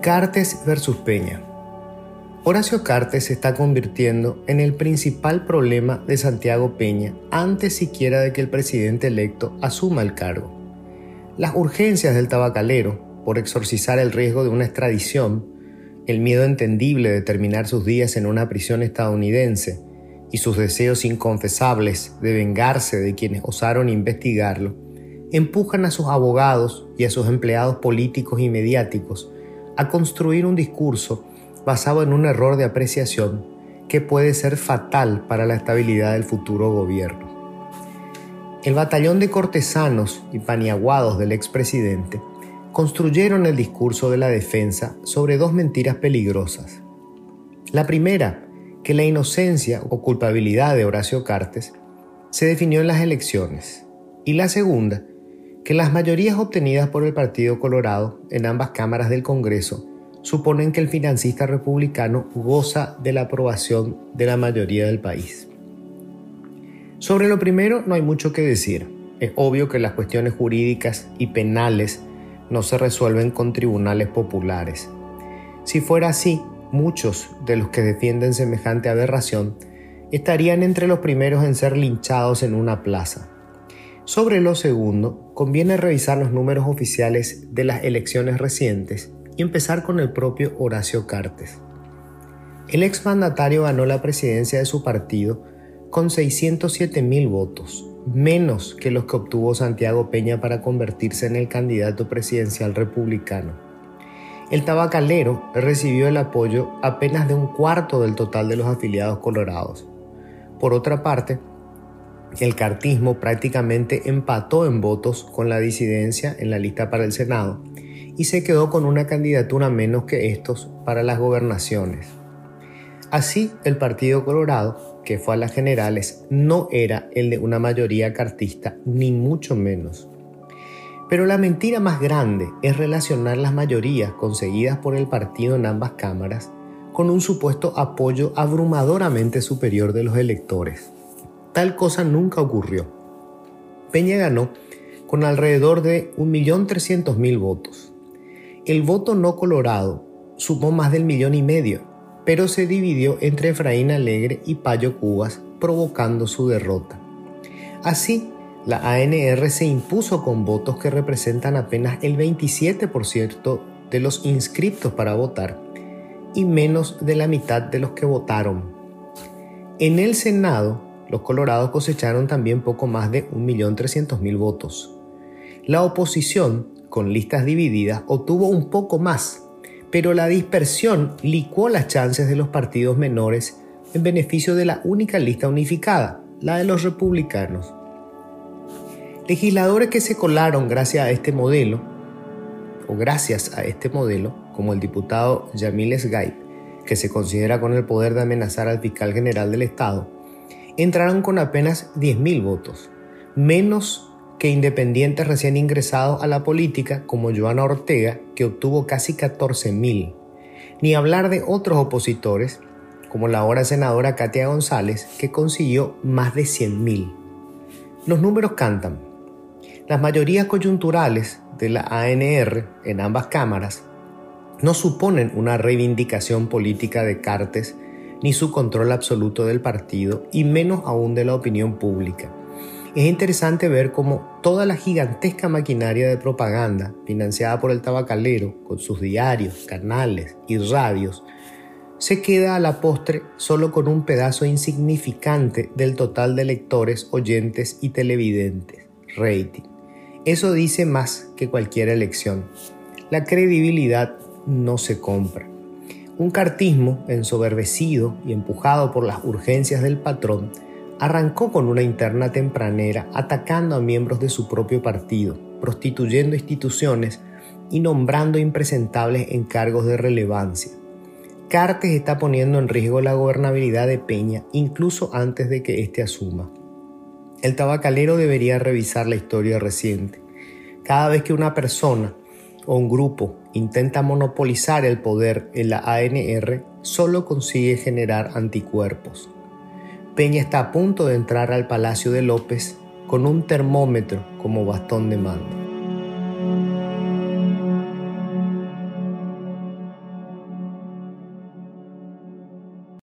Cartes versus Peña. Horacio Cartes se está convirtiendo en el principal problema de Santiago Peña antes siquiera de que el presidente electo asuma el cargo. Las urgencias del tabacalero por exorcizar el riesgo de una extradición, el miedo entendible de terminar sus días en una prisión estadounidense y sus deseos inconfesables de vengarse de quienes osaron investigarlo, empujan a sus abogados y a sus empleados políticos y mediáticos a construir un discurso basado en un error de apreciación que puede ser fatal para la estabilidad del futuro gobierno. El batallón de cortesanos y paniaguados del expresidente construyeron el discurso de la defensa sobre dos mentiras peligrosas. La primera, que la inocencia o culpabilidad de Horacio Cartes se definió en las elecciones. Y la segunda, que las mayorías obtenidas por el Partido Colorado en ambas cámaras del Congreso suponen que el financista republicano goza de la aprobación de la mayoría del país. Sobre lo primero no hay mucho que decir. Es obvio que las cuestiones jurídicas y penales no se resuelven con tribunales populares. Si fuera así, muchos de los que defienden semejante aberración estarían entre los primeros en ser linchados en una plaza. Sobre lo segundo, conviene revisar los números oficiales de las elecciones recientes y empezar con el propio Horacio Cartes. El exmandatario ganó la presidencia de su partido con 607 mil votos, menos que los que obtuvo Santiago Peña para convertirse en el candidato presidencial republicano. El tabacalero recibió el apoyo apenas de un cuarto del total de los afiliados colorados. Por otra parte, el cartismo prácticamente empató en votos con la disidencia en la lista para el Senado y se quedó con una candidatura menos que estos para las gobernaciones. Así, el Partido Colorado, que fue a las generales, no era el de una mayoría cartista, ni mucho menos. Pero la mentira más grande es relacionar las mayorías conseguidas por el partido en ambas cámaras con un supuesto apoyo abrumadoramente superior de los electores. Tal cosa nunca ocurrió. Peña ganó con alrededor de 1.300.000 votos. El voto no colorado sumó más del millón y medio, pero se dividió entre Efraín Alegre y Payo Cubas, provocando su derrota. Así, la ANR se impuso con votos que representan apenas el 27% de los inscriptos para votar y menos de la mitad de los que votaron. En el Senado, los colorados cosecharon también poco más de 1.300.000 votos. La oposición, con listas divididas, obtuvo un poco más, pero la dispersión licuó las chances de los partidos menores en beneficio de la única lista unificada, la de los republicanos. Legisladores que se colaron gracias a este modelo, o gracias a este modelo, como el diputado Yamil Sgaib, que se considera con el poder de amenazar al fiscal general del Estado, entraron con apenas 10.000 votos, menos que independientes recién ingresados a la política como Joana Ortega, que obtuvo casi 14.000, ni hablar de otros opositores, como la ahora senadora Katia González, que consiguió más de 100.000. Los números cantan. Las mayorías coyunturales de la ANR en ambas cámaras no suponen una reivindicación política de Cartes ni su control absoluto del partido y menos aún de la opinión pública. Es interesante ver cómo toda la gigantesca maquinaria de propaganda financiada por el tabacalero, con sus diarios, canales y radios, se queda a la postre solo con un pedazo insignificante del total de lectores, oyentes y televidentes, rating. Eso dice más que cualquier elección. La credibilidad no se compra. Un cartismo ensoberbecido y empujado por las urgencias del patrón arrancó con una interna tempranera atacando a miembros de su propio partido, prostituyendo instituciones y nombrando impresentables en cargos de relevancia. Cartes está poniendo en riesgo la gobernabilidad de Peña incluso antes de que éste asuma. El tabacalero debería revisar la historia reciente. Cada vez que una persona o un grupo intenta monopolizar el poder en la ANR, solo consigue generar anticuerpos. Peña está a punto de entrar al Palacio de López con un termómetro como bastón de mando.